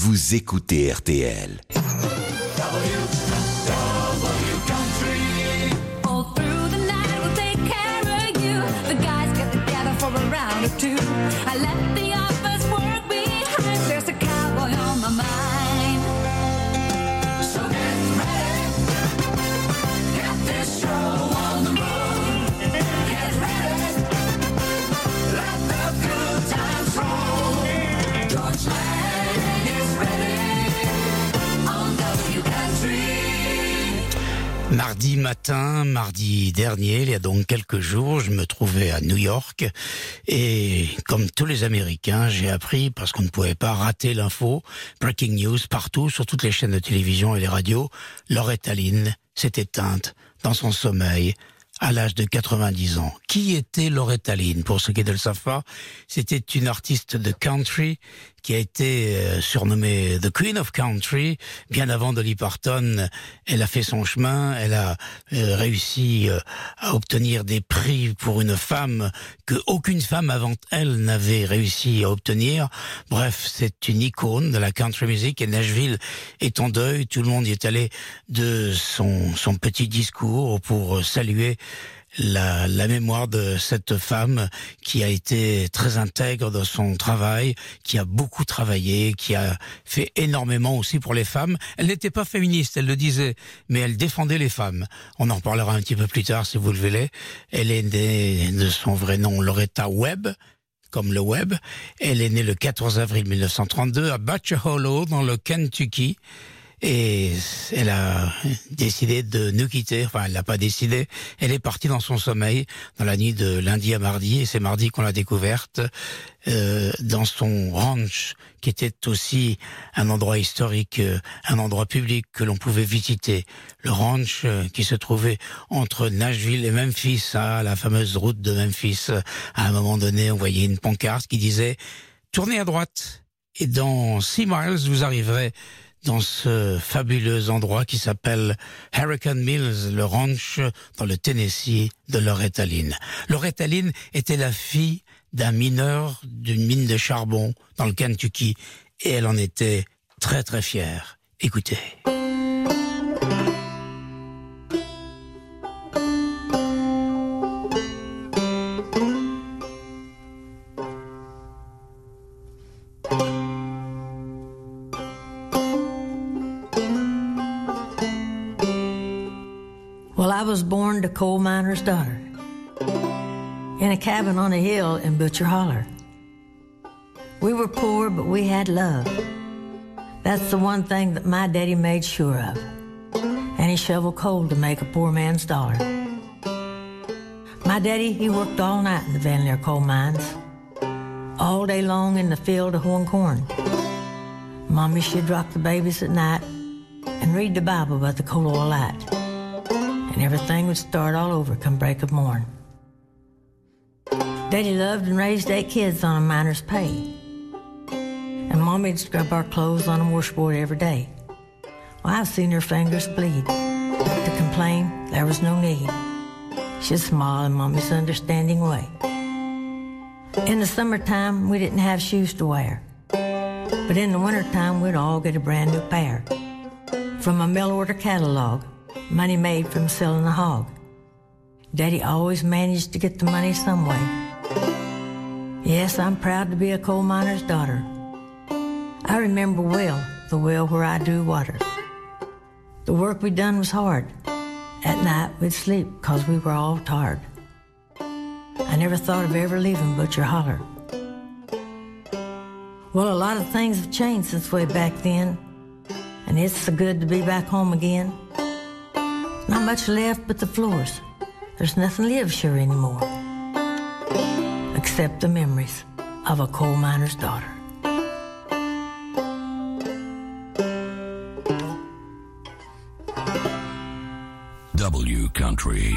vous écoutez RTL. Mardi matin, mardi dernier, il y a donc quelques jours, je me trouvais à New York et comme tous les Américains, j'ai appris, parce qu'on ne pouvait pas rater l'info, breaking news partout, sur toutes les chaînes de télévision et les radios, Loretta Lynn s'est éteinte dans son sommeil à l'âge de 90 ans. Qui était Loretta Lynn Pour ceux qui ne le savent pas, c'était une artiste de country qui a été euh, surnommée The Queen of Country. Bien avant Dolly Parton, elle a fait son chemin, elle a euh, réussi euh, à obtenir des prix pour une femme que aucune femme avant elle n'avait réussi à obtenir. Bref, c'est une icône de la country music et Nashville est en deuil. Tout le monde y est allé de son, son petit discours pour saluer la, la mémoire de cette femme qui a été très intègre dans son travail, qui a beaucoup travaillé, qui a fait énormément aussi pour les femmes. Elle n'était pas féministe, elle le disait, mais elle défendait les femmes. On en reparlera un petit peu plus tard si vous le voulez. Elle est née de son vrai nom Loretta Webb comme le web. Elle est née le 14 avril 1932 à Butcher Hollow dans le Kentucky. Et elle a décidé de nous quitter. Enfin, elle n'a pas décidé. Elle est partie dans son sommeil dans la nuit de lundi à mardi. Et c'est mardi qu'on l'a découverte euh, dans son ranch, qui était aussi un endroit historique, euh, un endroit public que l'on pouvait visiter. Le ranch euh, qui se trouvait entre Nashville et Memphis, à la fameuse route de Memphis. À un moment donné, on voyait une pancarte qui disait tournez à droite. Et dans six miles, vous arriverez dans ce fabuleux endroit qui s'appelle Hurricane Mills, le ranch dans le Tennessee de Loretta Lynn. Loretta Lynn était la fille d'un mineur d'une mine de charbon dans le Kentucky et elle en était très très fière. Écoutez. Miner's daughter in a cabin on a hill in Butcher Holler. We were poor, but we had love. That's the one thing that my daddy made sure of. And he shoveled coal to make a poor man's dollar. My daddy, he worked all night in the Van Leer coal mines, all day long in the field of hoeing corn. Mommy, she'd rock the babies at night and read the Bible by the coal oil light and everything would start all over come break of morn. Daddy loved and raised eight kids on a miner's pay. And Mommy'd scrub our clothes on a washboard every day. Well, I've seen her fingers bleed. To complain, there was no need. She'd smile in Mommy's understanding way. In the summertime, we didn't have shoes to wear. But in the wintertime, we'd all get a brand new pair. From a mail order catalog, money made from selling the hog. Daddy always managed to get the money some way. Yes, I'm proud to be a coal miner's daughter. I remember well the well where I drew water. The work we done was hard. At night we'd sleep 'cause we were all tired. I never thought of ever leaving Butcher Holler. Well, a lot of things have changed since way back then, and it's so good to be back home again. Not much left but the floors. There's nothing lives here anymore. Except the memories of a coal miner's daughter. W Country.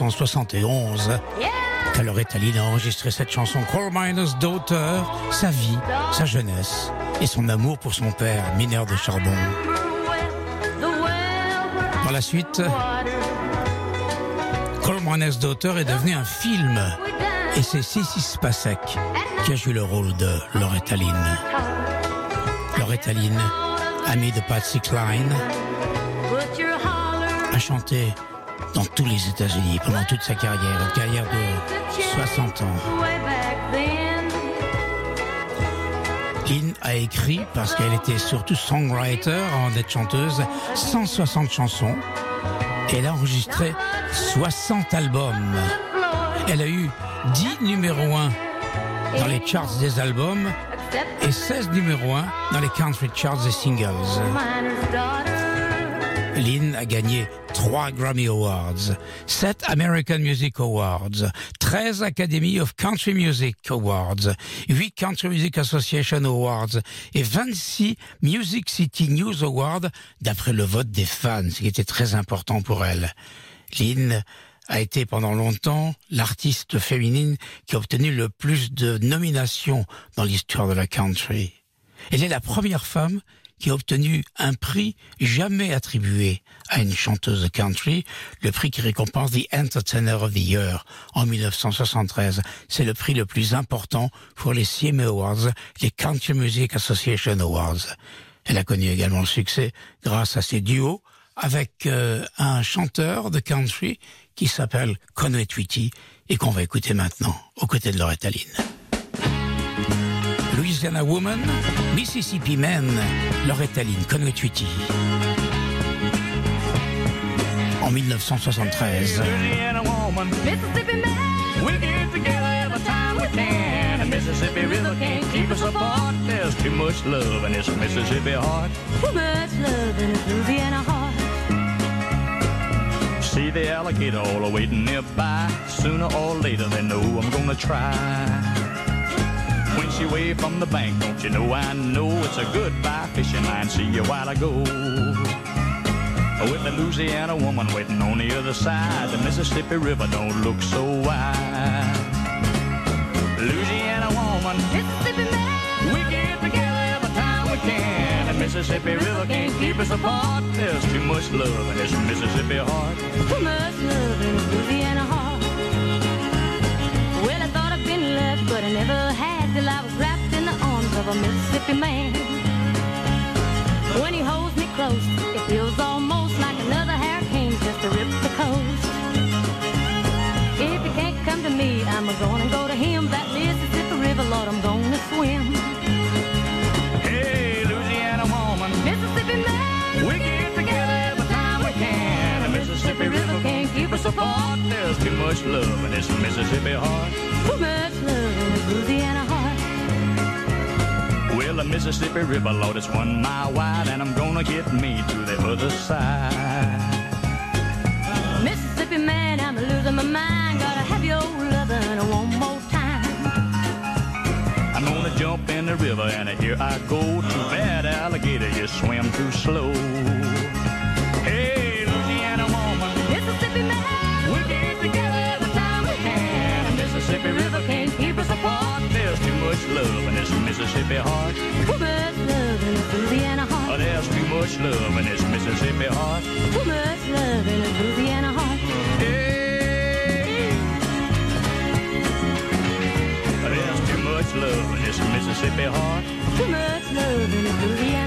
1971 Yeah! qu'Aloretta Lynn a enregistré cette chanson Coal Miner's Daughter, sa vie, sa jeunesse et son amour pour son père, mineur de charbon. Par la suite, Coal Miner's Daughter est devenu un film et c'est Sissy Spacek qui a joué le rôle de Loretta Lynn. Loretta Lynn, amie de Patsy Cline, a chanté dans tous les États-Unis pendant toute sa carrière, une carrière de 60 ans. Lynn a écrit, parce qu'elle était surtout songwriter avant d'être chanteuse, 160 chansons. Et elle a enregistré 60 albums. Elle a eu 10 numéros 1 dans les charts des albums et 16 numéros 1 dans les country charts des singles. Lynn a gagné 3 Grammy Awards, 7 American Music Awards, 13 Academy of Country Music Awards, 8 Country Music Association Awards et 26 Music City News Awards d'après le vote des fans, ce qui était très important pour elle. Lynn a été pendant longtemps l'artiste féminine qui a obtenu le plus de nominations dans l'histoire de la country. Elle est la première femme qui a obtenu un prix jamais attribué à une chanteuse de country, le prix qui récompense The Entertainer of the Year en 1973. C'est le prix le plus important pour les CMA Awards, les Country Music Association Awards. Elle a connu également le succès grâce à ses duos avec euh, un chanteur de country qui s'appelle Conway Twitty et qu'on va écouter maintenant aux côtés de Loretta Lynn. Louisiana Woman, Mississippi Man, Loretta Lynn, Conway Twitty. En 1973. Louisiana woman. Mississippi man, We get together every time we can. The Mississippi River can't keep us apart. There's too much love in this Mississippi heart. too much love in a Louisiana heart. See the alligator all waiting nearby. Sooner or later they know I'm gonna try. When she waved from the bank, don't you know I know it's a goodbye fishing line. See you while I go. With the Louisiana woman waiting on the other side, the Mississippi River don't look so wide. Louisiana woman, Mississippi man, we get together every time we can. The Mississippi River can't keep us apart. There's too much love in this Mississippi heart. too much love in a Louisiana heart. Well, I thought I'd been left, but I never had till I was wrapped in the arms of a Mississippi man. When he holds me close, it feels almost like another hurricane just to rip the coast. If he can't come to me, I'm a gonna go to him. That Mississippi River, Lord, I'm gonna swim. Hey, Louisiana woman, Mississippi man, we get together every time we can. The Mississippi River can't keep us apart. There's too much love in this Mississippi heart. too much love in a Louisiana heart the Mississippi River, Lord, it's one mile wide, and I'm gonna get me to the other side. Mississippi man, I'm losing my mind, gotta have your lovin' one more time. I'm gonna jump in the river, and here I go. Too bad, alligator, you swim too slow. Much love in this Mississippi heart. too much love in this Louisiana Oh, there's too much love in this Mississippi heart. Too much love in this Louisiana heart. Hey. There's too much love in this Mississippi heart. Too much love in this Louisiana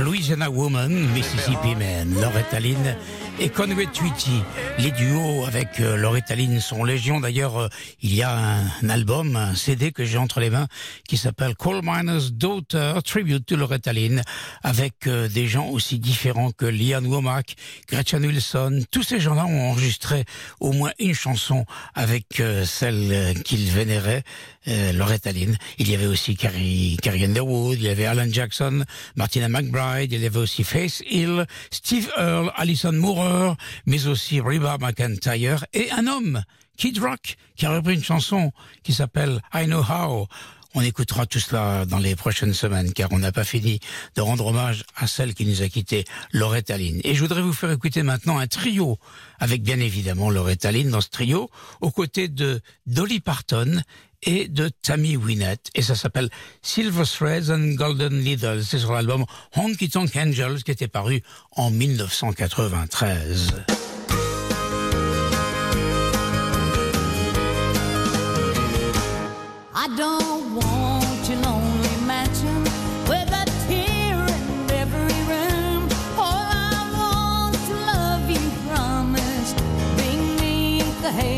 Louisiana Woman, Mississippi Man, Loretta Lynn et Conway Twitty. Les duos avec euh, Loretta Lynn sont légion. D'ailleurs, euh, il y a un, album, un CD que j'ai entre les mains qui s'appelle Coal Miner's Daughter, Tribute to Loretta Lynn, avec euh, des gens aussi différents que Liane Womack, Gretchen Wilson. Tous ces gens-là ont enregistré au moins une chanson avec celle qu'ils vénéraient, Loretta Lynn. Il y avait aussi Carrie Underwood, il y avait Alan Jackson, Martina McBride, il y avait aussi Faith Hill, Steve Earle, Alison Moorer, mais aussi Reba McIntyre et un homme, Kid Rock, qui a repris une chanson qui s'appelle I Know How. On écoutera tout cela dans les prochaines semaines, car on n'a pas fini de rendre hommage à celle qui nous a quitté, Loretta Lynn. Et je voudrais vous faire écouter maintenant un trio, avec bien évidemment Loretta Lynn dans ce trio, aux côtés de Dolly Parton et de Tammy Wynette. Et ça s'appelle Silver Threads and Golden Needles. C'est sur l'album Honky Tonk Angels qui était paru en 1993. I don't the halo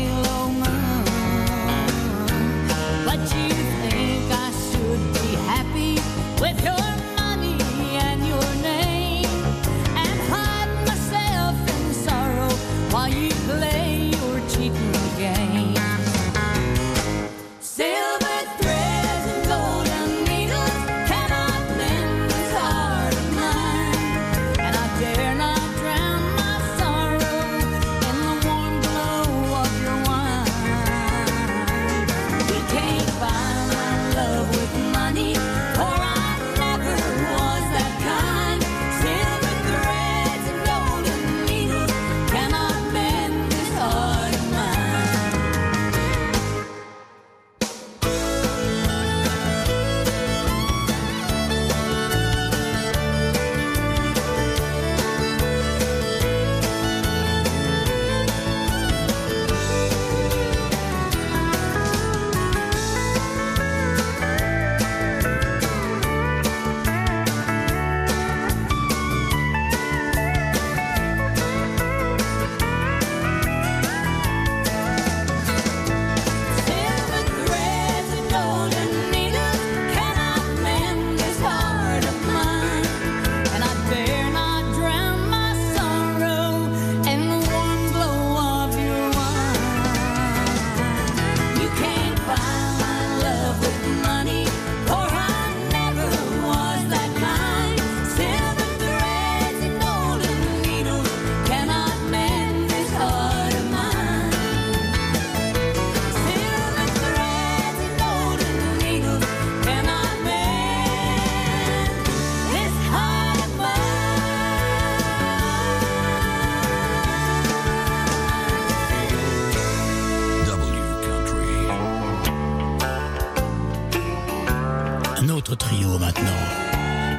trio maintenant.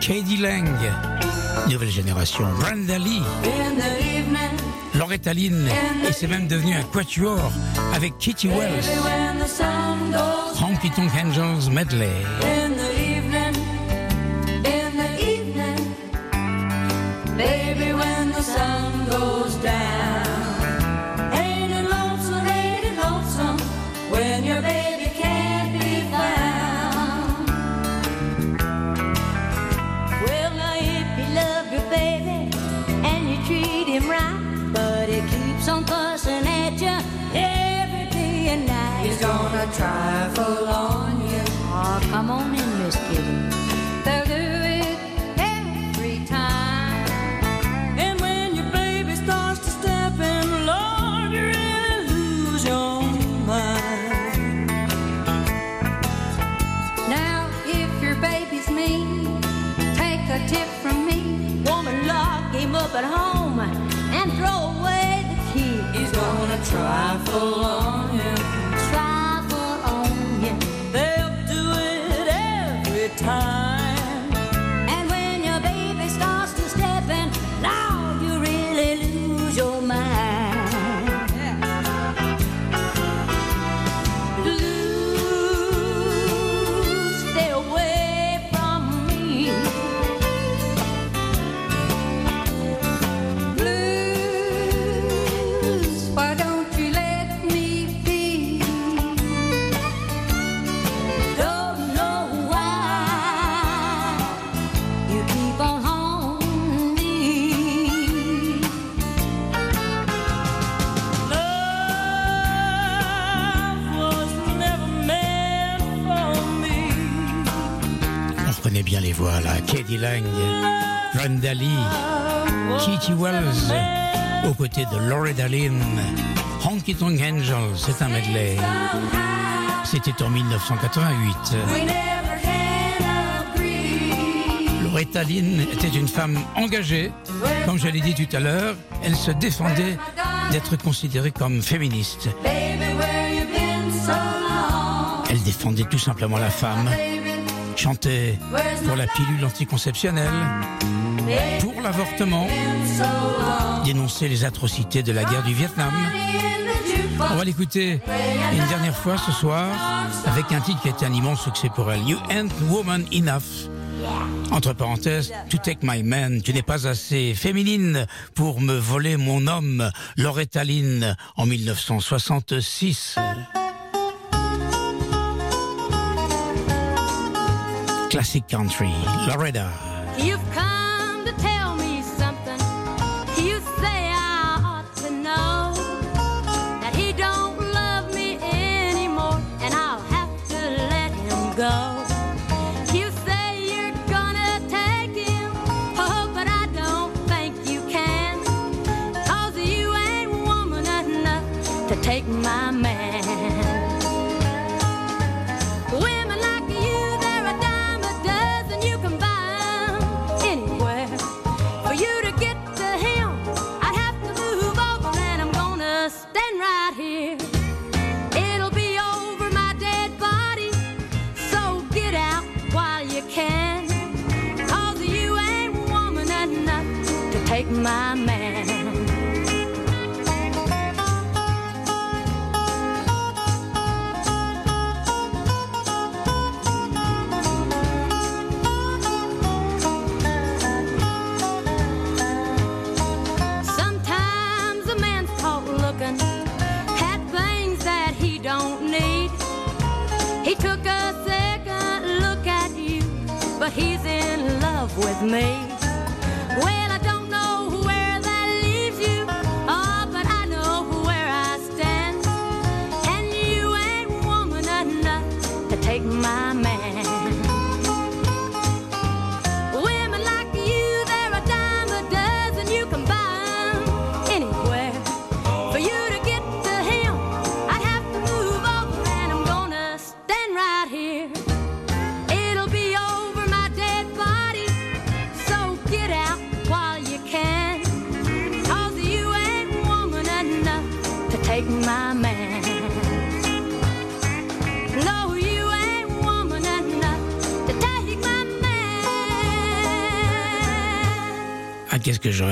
Katie Lang, nouvelle génération. Brenda Lee, Loretta Lynn, et c'est même devenu un quatuor avec Kitty Wells. Honky Tonk Angels Medley. Trifle Lang, Kitty Wells, aux côtés de Loretta Lynn, Honky Tonk Angel, c'est un medley. C'était en 1988. We never can agree. Loretta Lynn était une femme engagée. Comme je l'ai dit tout à l'heure, elle se défendait d'être considérée comme féministe. Elle défendait tout simplement la femme, chantait pour la pilule anticonceptionnelle, pour l'avortement, dénonçait les atrocités de la guerre du Vietnam. On va l'écouter une dernière fois ce soir avec un titre qui a été un immense succès pour elle. You ain't woman enough. Entre parenthèses, to take my man, tu n'es pas assez féminine pour me voler mon homme, Loretta Lynn, en 1966. Classic country, Loretta. You've come to tell me something. You say I ought to know that he don't love me anymore, and I'll have to let him go. You say you're gonna take him, oh, but I don't think you can. Cause you ain't woman enough to take my man.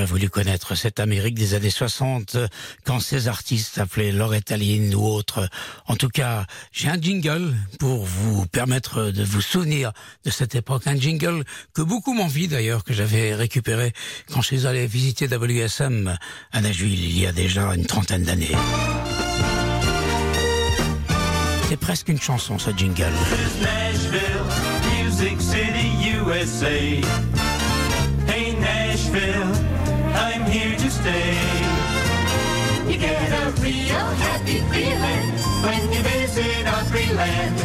Voulu connaître cette Amérique des années 60 euh, quand ces artistes s'appelaient Loretta Lynn ou autres. En tout cas, j'ai un jingle pour vous permettre de vous souvenir de cette époque. Un jingle que beaucoup m'envient d'ailleurs, que j'avais récupéré quand je suis allé visiter WSM à Nashville il y a déjà une trentaine d'années. C'est presque une chanson ce jingle. Here to stay. You get a real happy feeling when you visit our free land.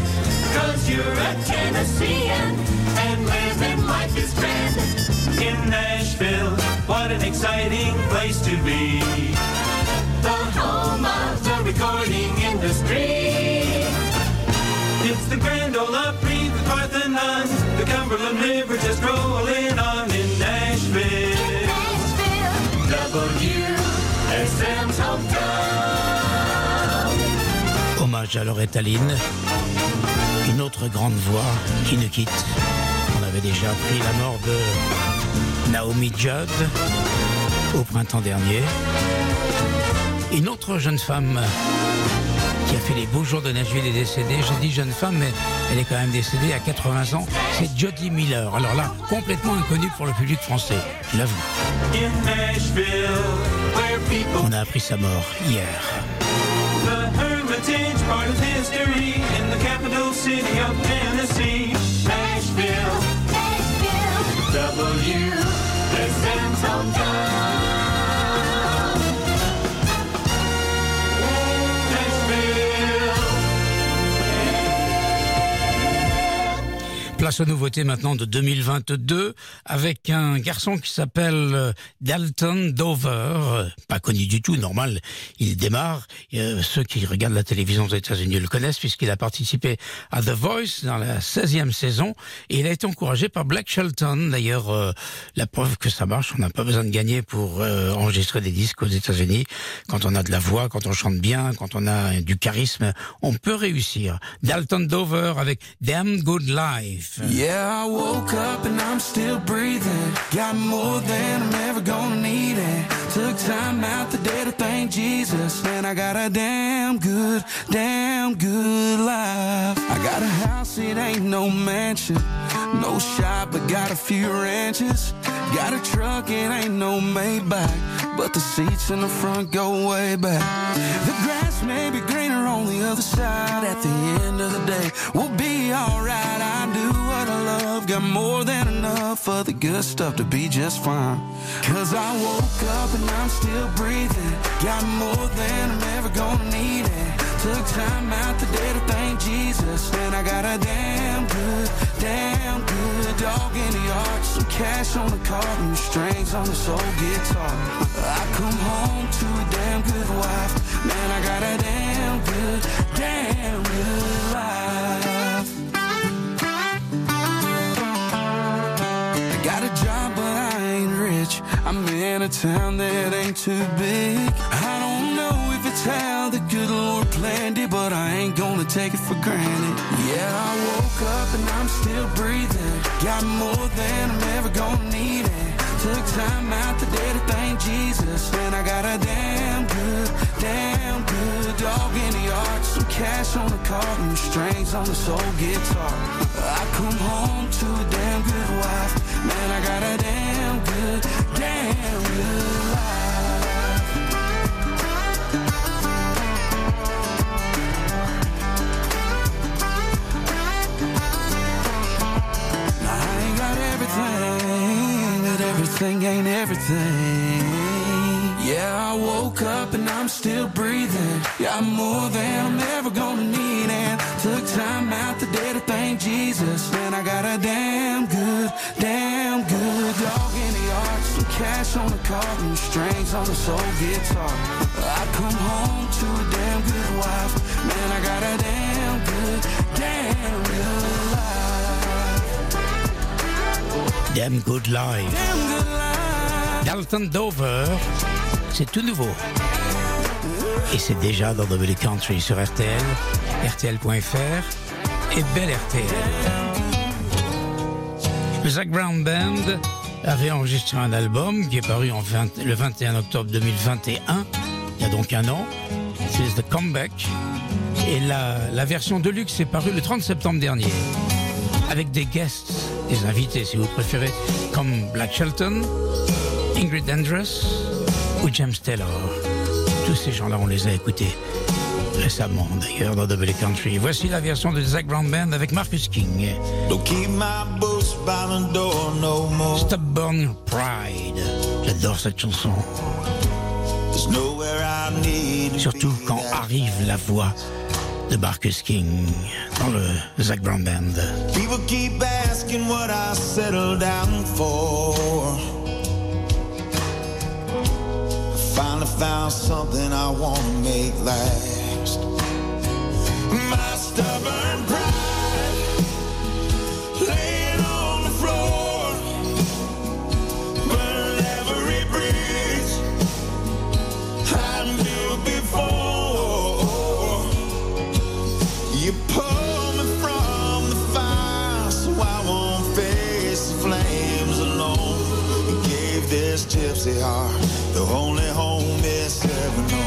Cause you're a Tennessean and living life is grand. In Nashville, what an exciting place to be. The home of the recording industry. It's the Grand Ole Opry, the Parthenon, the Cumberland River just rolling on Hommage à Loretta Lynn, une autre grande voix qui nous quitte. On avait déjà appris la mort de Naomi Judd au printemps dernier. Une autre jeune femme qui a fait les beaux jours de Nashville est décédée. Je dis jeune femme, mais elle est quand même décédée à 80 ans. C'est Jodie Miller. Alors là, complètement inconnue pour le public français, je l'avoue. On a appris sa mort hier. The Place aux nouveautés maintenant de 2022 avec un garçon qui s'appelle euh, Dalton Dover, pas connu du tout, normal, il démarre. Euh, ceux qui regardent la télévision aux États-Unis le connaissent puisqu'il a participé à The Voice dans la 16e saison et il a été encouragé par Black Shelton. D'ailleurs, euh, la preuve que ça marche, on n'a pas besoin de gagner pour enregistrer des disques aux États-Unis. Quand on a de la voix, quand on chante bien, quand on a du charisme, on peut réussir. Dalton Dover avec Damn Good Life. Yeah, I woke up and I'm still breathing. Got more than I'm ever gonna need it. Took time out today to thank Jesus. Man, I got a damn good, damn good life. I got a house, it ain't no mansion. No shop, but got a few ranches. Got a truck, it ain't no Maybach. But the seats in the front go way back. The grass may be greener on the other side. At the end of the day, we'll be alright. Love. Got more than enough for the good stuff to be just fine. Cause I woke up and I'm still breathing. Got more than I'm ever gonna need it. Took time out today to thank Jesus. And I got a damn good, damn good dog in the yard. Some cash on the card and strings on this old guitar. I come home to a damn good wife. Man, I got a damn good, damn good life. I'm in a town that ain't too big. I don't know if it's how the good Lord planned it, but I ain't gonna take it for granted. Yeah, I woke up and I'm still breathing. Got more than I'm ever gonna need it. Took time out today to thank Jesus. And I got a damn good, damn good dog in the yard. Some cash on the card and strings on the soul guitar. I come home to a damn good wife. Man, I got a damn everything, ain't everything. Yeah, I woke up and I'm still breathing. Got more than I'm ever gonna need, took time out today to thank Jesus. Man, I got a damn good, damn good dog in the yard. Some cash on the card and strings on this old guitar. I come home to a damn good wife. Man, I got a damn good, damn good life. Damn Good Life. Damn good life. Dalton Dover, c'est tout nouveau. Et c'est déjà dans W Country sur RTL, RTL.fr et Belle RTL. Le Zach Brown Band avait enregistré un album qui est paru en 20 le 21 octobre 2021, il y a donc un an. C'est The Comeback. Et la, la version Deluxe est parue le 30 septembre dernier. Avec des guests, des invités si vous préférez, comme Black Shelton, Ingrid Andress ou James Taylor. Tous ces gens-là, on les a écoutés récemment d'ailleurs dans Double Country. Voici la version de Zach Brown Band avec Marcus King. Don't keep my boots by the door no more. Stubborn Pride. J'adore cette chanson. Surtout quand arrive la voix de Marcus King dans le Zach Brown Band. People keep asking what I settled down for. to found something I want to make last. My stubborn pride laying on the floor, burn every bridge I knew before. You pull me from the fire so I won't face the flames alone. You gave this gypsy heart the only Never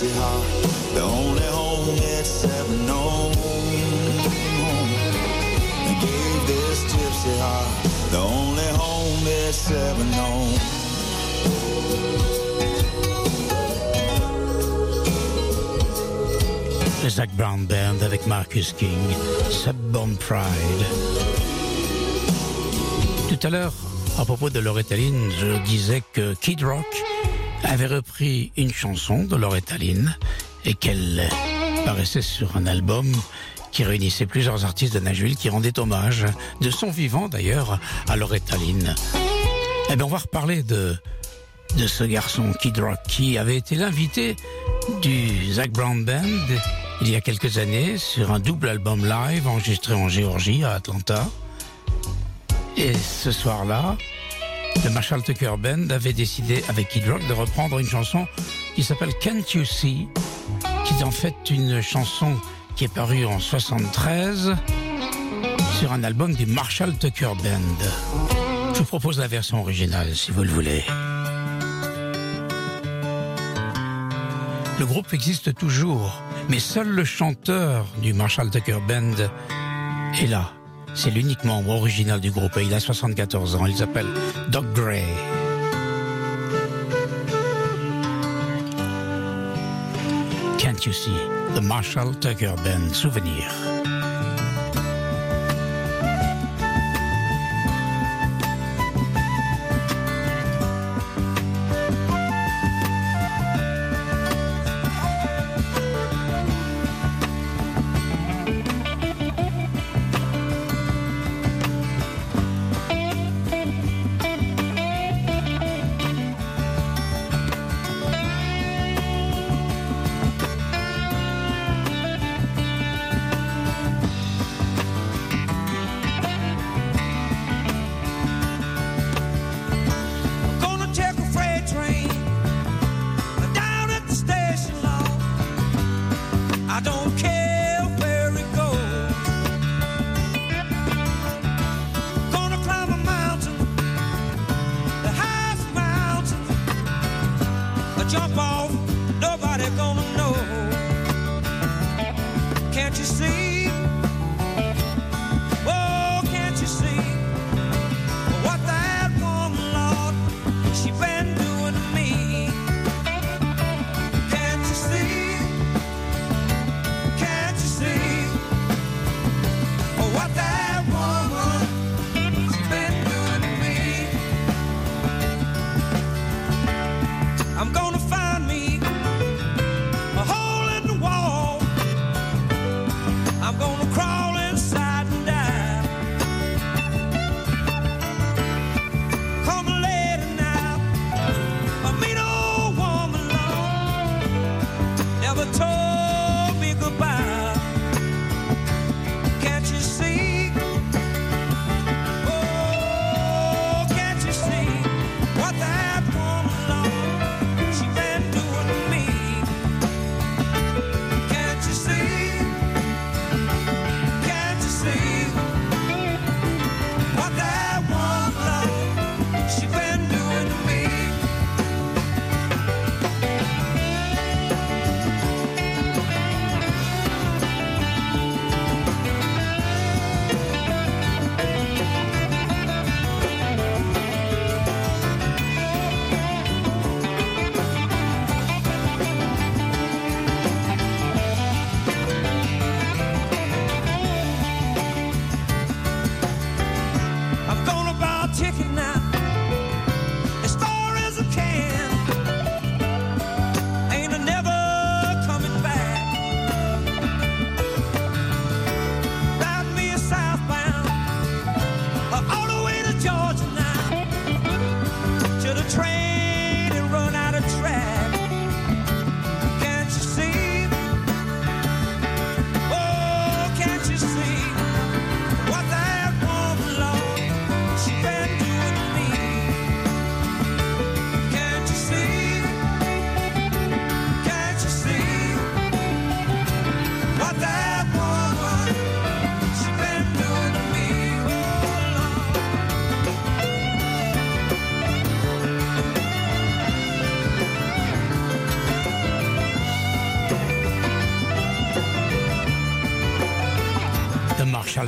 gypsy heart the only home it's ever known. You gave this gypsy heart the only home it's ever known. Le Zach Brown Band avec Marcus King, Suburban Pride. Tout à l'heure, à propos de Loretta Lynn, je disais que Kid Rock avait repris une chanson de Loretta Lynn et qu'elle paraissait sur un album qui réunissait plusieurs artistes de Nashville qui rendaient hommage, de son vivant d'ailleurs, à Loretta Lynn. Eh bien, on va reparler de, de ce garçon Kid Rock qui avait été l'invité du Zach Brown Band il y a quelques années sur un double album live enregistré en Géorgie à Atlanta. Et ce soir-là, le Marshall Tucker Band avait décidé avec Kid Rock de reprendre une chanson qui s'appelle Can't You See, qui est en fait une chanson qui est parue en 73 sur un album du Marshall Tucker Band. Je vous propose la version originale si vous le voulez. Le groupe existe toujours, mais seul le chanteur du Marshall Tucker Band est là. C'est l'unique membre original du groupe et il a 74 ans. Il s'appelle Doc Gray. Can't you see? The Marshall Tucker Band souvenir?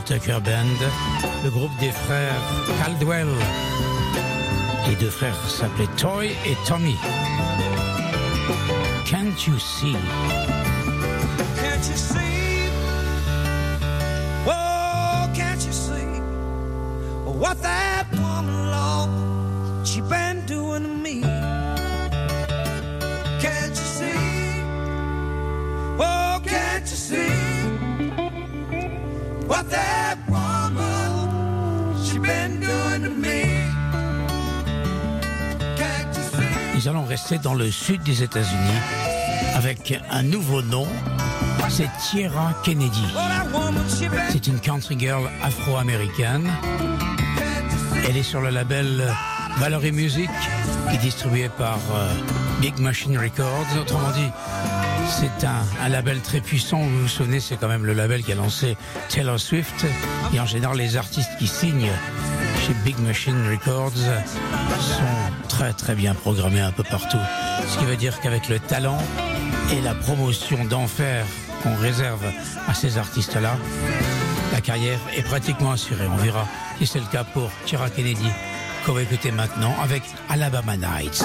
Tucker Band, le groupe des frères Caldwell. Les deux frères s'appelaient Toy et Tommy. Can't you see? Can't you see? Oh, can't you see what that woman, she been doing to me? Can't you see? Nous allons rester dans le sud des États-Unis avec un nouveau nom. C'est Tierra Kennedy. C'est une country girl afro-américaine. Elle est sur le label Valerie Music, qui est distribué par euh, Big Machine Records. Autrement dit, c'est un, label très puissant. Vous vous souvenez, c'est quand même le label qui a lancé Taylor Swift. Et en général, les artistes qui signent chez Big Machine Records sont très très bien programmés un peu partout. Ce qui veut dire qu'avec le talent et la promotion d'enfer qu'on réserve à ces artistes-là, la carrière est pratiquement assurée. On verra si c'est le cas pour Tira Kennedy, qu'on va écouter maintenant avec Alabama Nights.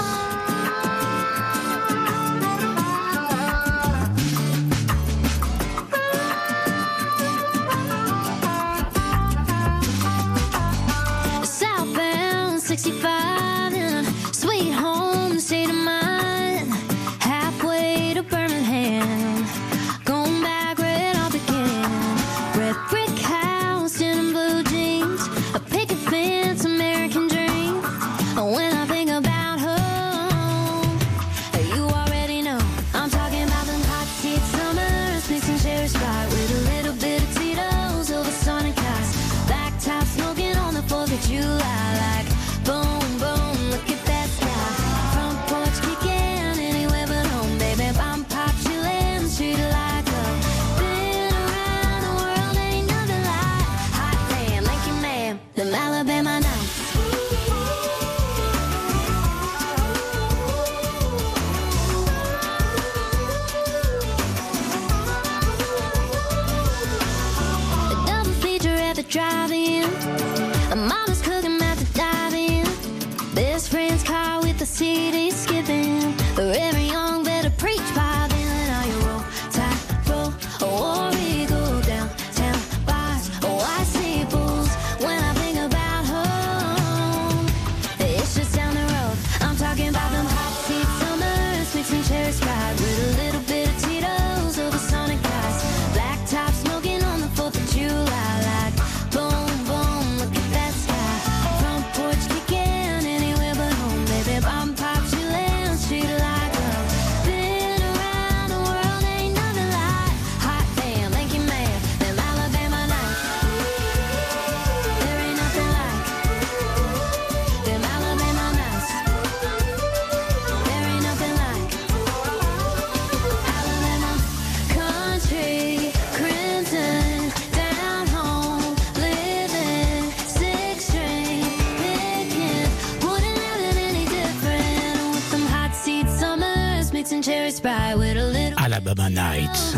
Alabama Nights.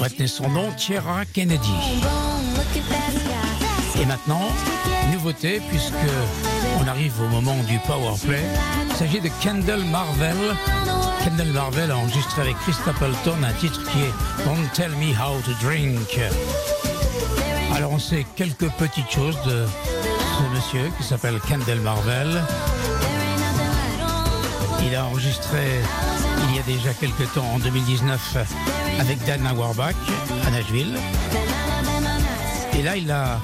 Retenez son nom, Tierra Kennedy. Et maintenant, nouveauté, puisque on arrive au moment du power play. Il s'agit de Kendall Marvel. Kendall Marvel a enregistré avec Chris Stapleton un titre qui est Don't Tell Me How to Drink. Alors on sait quelques petites choses de ce monsieur qui s'appelle Kendall Marvel qu'il a enregistré il y a déjà quelques temps, en 2019, avec Dan Auerbach à Nashville. Et là, il a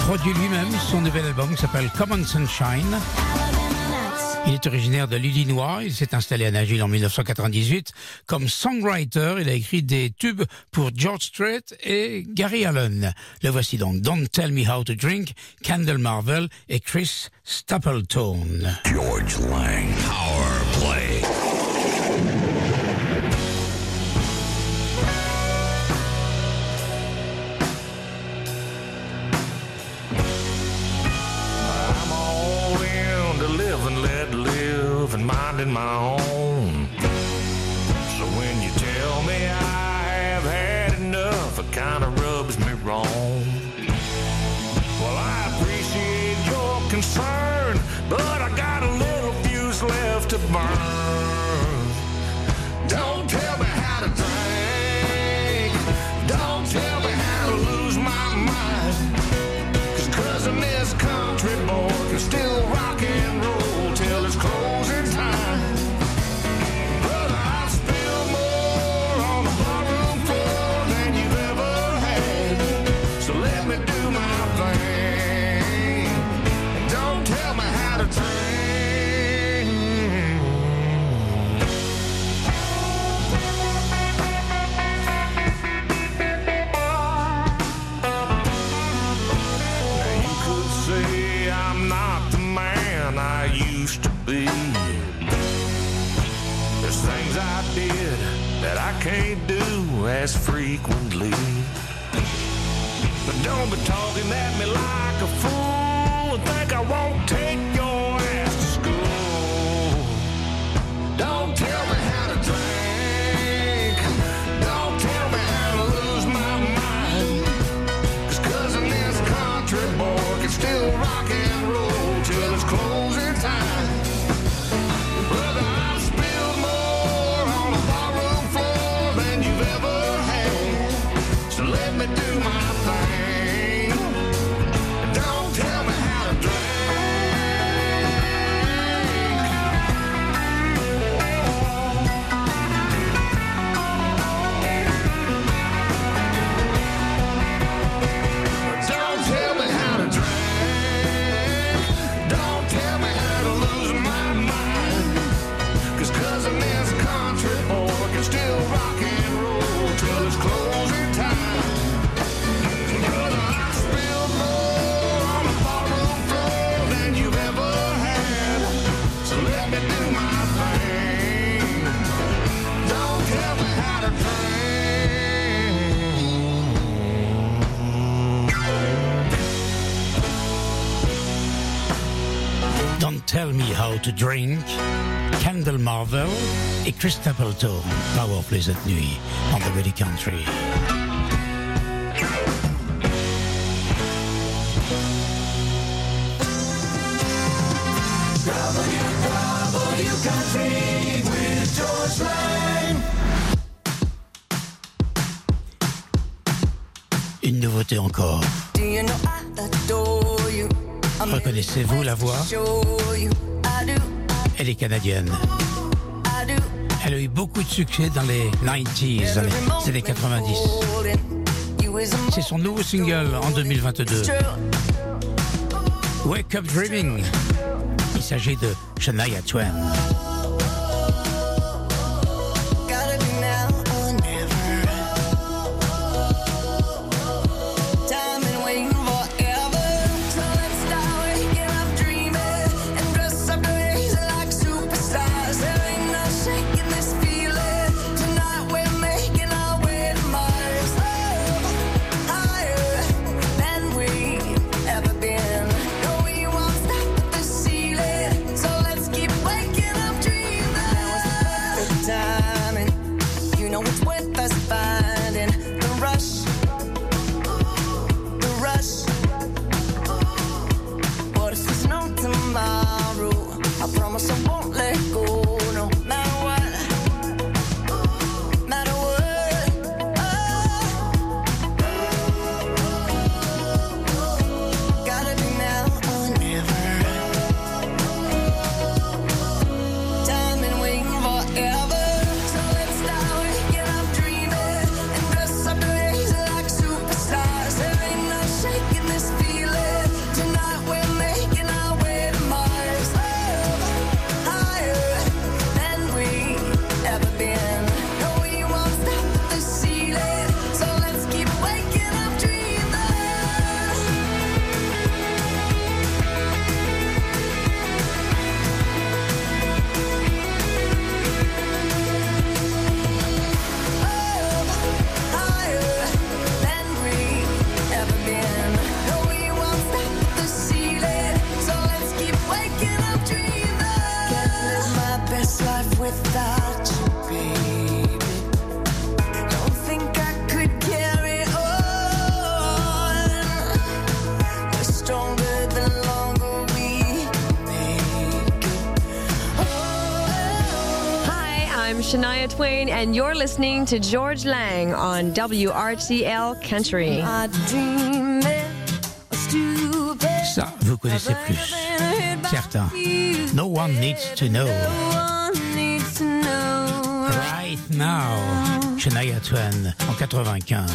produit lui-même son nouvel album qui s'appelle Common Sunshine. Il est originaire de l'Illinois, il s'est installé à Nashville en 1998. Comme songwriter, il a écrit des tubes pour George Strait et Gary Allen. Le voici donc Don't Tell Me How to Drink, Candle Marvel et Chris Stapleton. George Lang, Power. play. I'm all in to live and let live and minding my own to Drink, Candle Marvel et Chris Stapleton. Powerplay cette nuit en the Ready Country. Une nouveauté encore. Reconnaissez-vous la voix? elle est canadienne. Elle a eu beaucoup de succès dans les 90s, dans les années 90. C'est son nouveau single en 2022. Wake Up Dreaming. Il s'agit de Shania Twain. And you're listening to George Lang on WRTL Country. Ça, vous connaissez plus. Certains. No one needs to know. Right now. Shania Twain en 95.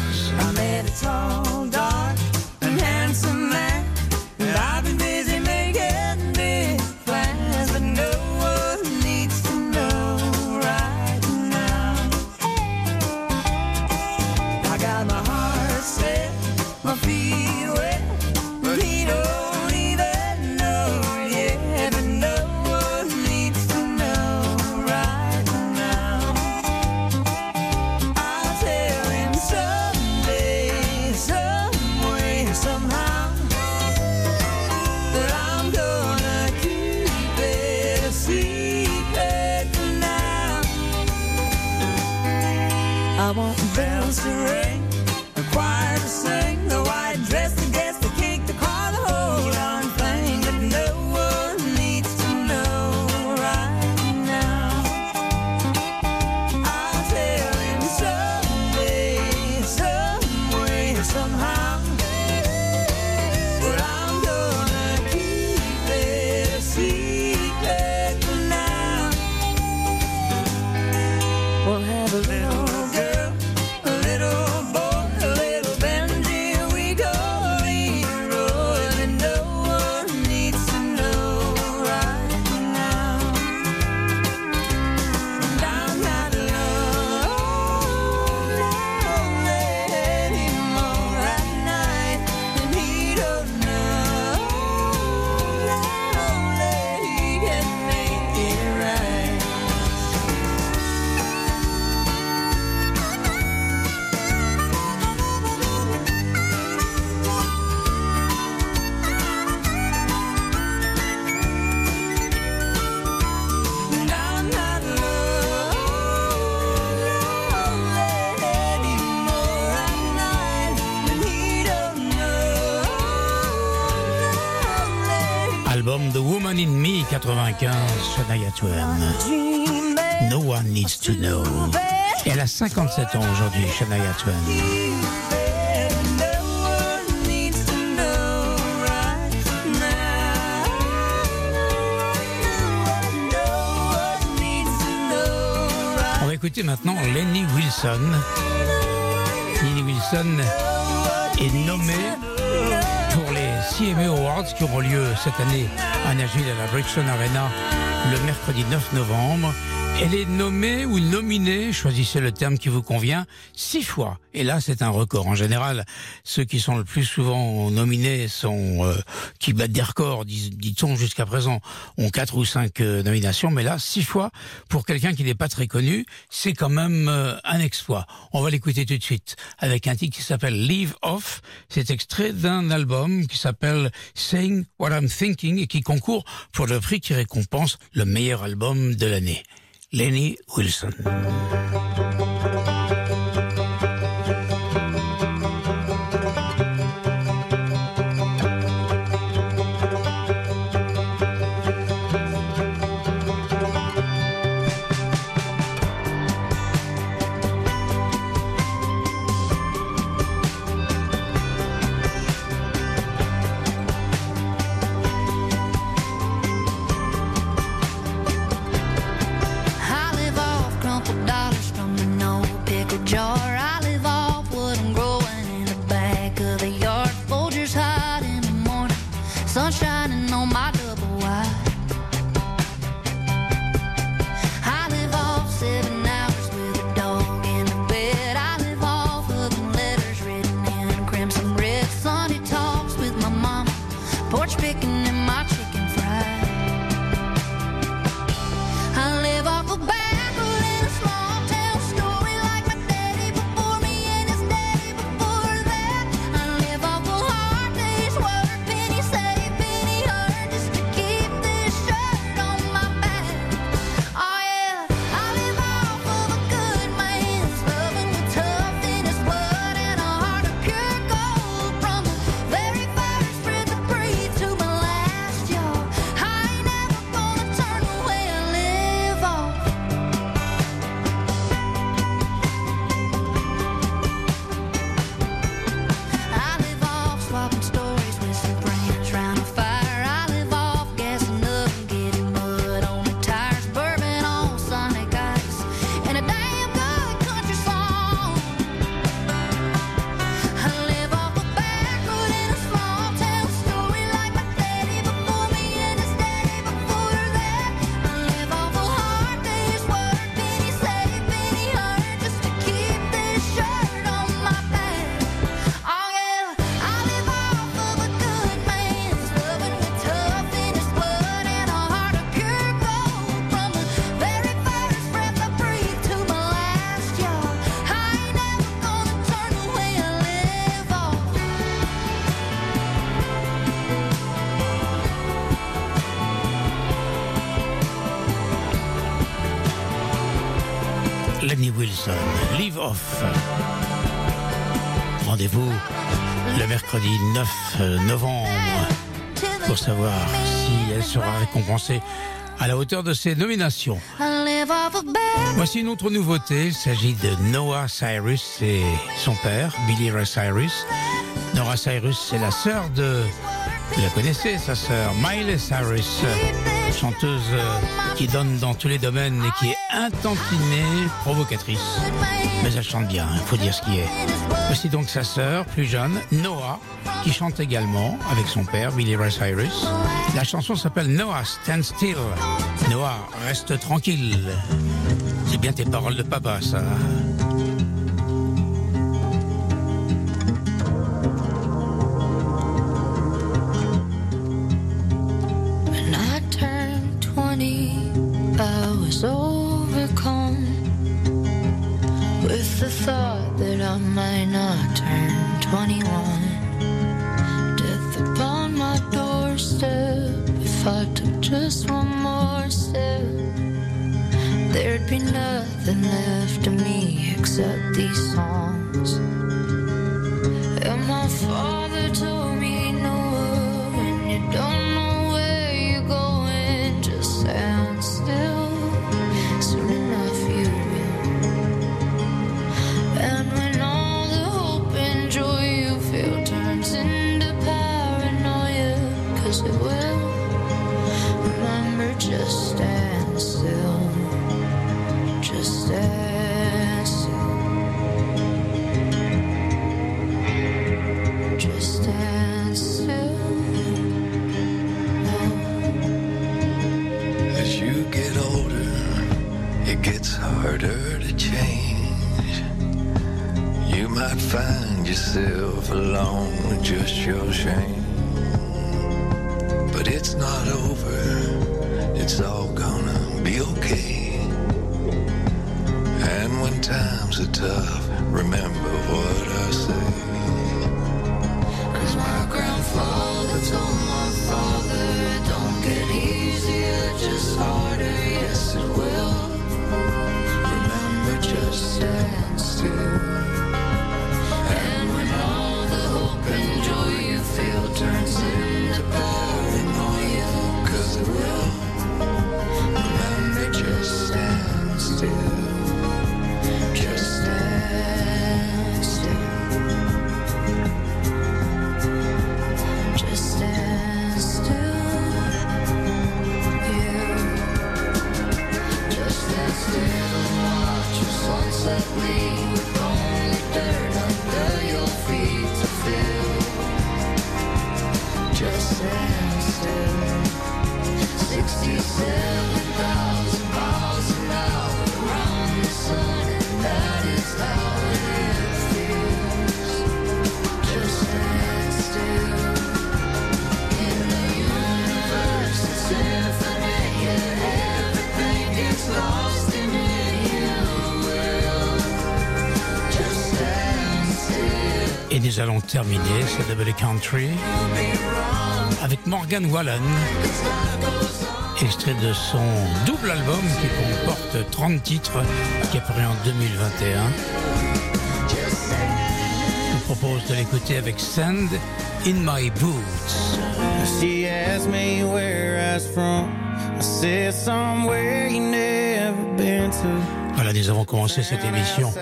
95, Shania Twain. No one needs to know. Et elle a 57 ans aujourd'hui, Shania Twain. On va écouter maintenant Lenny Wilson. Lenny Wilson est nommé pour les CMA Awards qui auront lieu cette année à Nashville à la Bridgestone Arena le mercredi 9 novembre. Elle est nommée ou nominée, choisissez le terme qui vous convient, six fois. Et là, c'est un record. En général, ceux qui sont le plus souvent nominés sont, euh, qui battent des records, dit-on jusqu'à présent, ont quatre ou cinq euh, nominations. Mais là, six fois, pour quelqu'un qui n'est pas très connu, c'est quand même euh, un exploit. On va l'écouter tout de suite avec un titre qui s'appelle Leave Off. C'est extrait d'un album qui s'appelle Saying What I'm Thinking et qui concourt pour le prix qui récompense le meilleur album de l'année. Lenny Wilson. Rendez-vous le mercredi 9 novembre pour savoir si elle sera récompensée à la hauteur de ses nominations. Voici une autre nouveauté, il s'agit de Noah Cyrus et son père, Billy Ray Cyrus. Noah Cyrus, c'est la sœur de... Vous la connaissez, sa sœur, Miley Cyrus, chanteuse euh, qui donne dans tous les domaines et qui est intantinée, provocatrice. Mais elle chante bien, il faut dire ce qui est. Voici donc sa sœur, plus jeune, Noah, qui chante également avec son père, Billy Ray Cyrus. La chanson s'appelle Noah Stand Still. Noah, reste tranquille. C'est bien tes paroles de papa, ça. Be nothing left of me except these songs. And my father told terminer ce Double Country avec Morgan Wallen, extrait de son double album qui comporte 30 titres qui est paru en 2021. Je vous propose de l'écouter avec Sand in My Boots. Voilà, nous avons commencé cette émission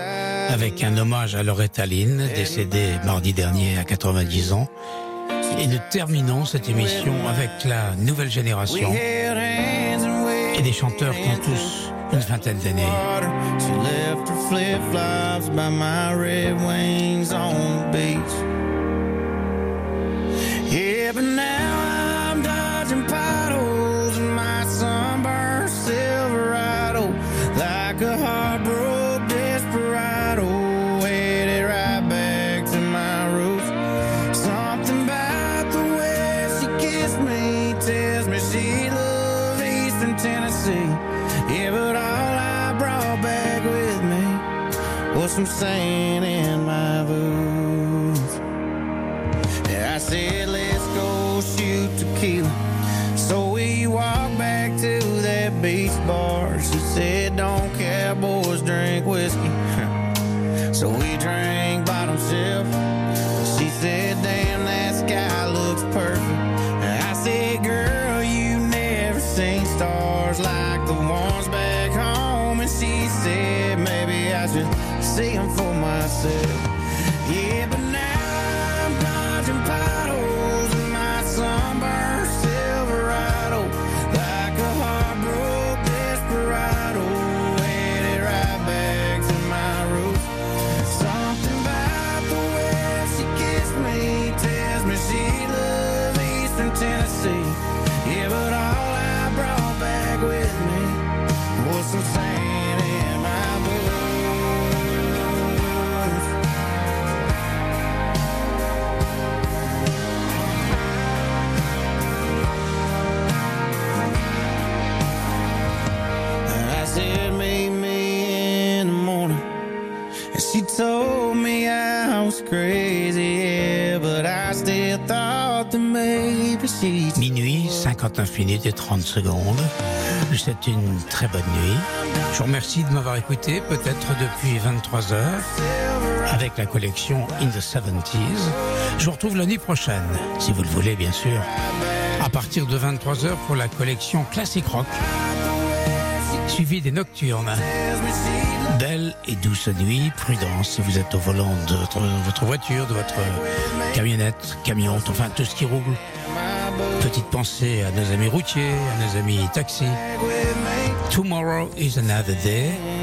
avec un hommage à Loretta Lynn, décédée mardi dernier à 90 ans. Et nous terminons cette émission avec la nouvelle génération et des chanteurs qui ont tous une vingtaine d'années. so we drink. cette des 30 secondes. C'est une très bonne nuit. Je vous remercie de m'avoir écouté, peut-être depuis 23 heures, avec la collection In the 70s. Je vous retrouve lundi prochaine, si vous le voulez, bien sûr, à partir de 23 heures pour la collection Classic Rock, suivie des Nocturnes. Belle et douce nuit, prudence si vous êtes au volant de votre voiture, de votre camionnette, camion, enfin tout ce qui roule. Petite pensée à nos amis routiers, à nos amis taxis. Tomorrow is another day.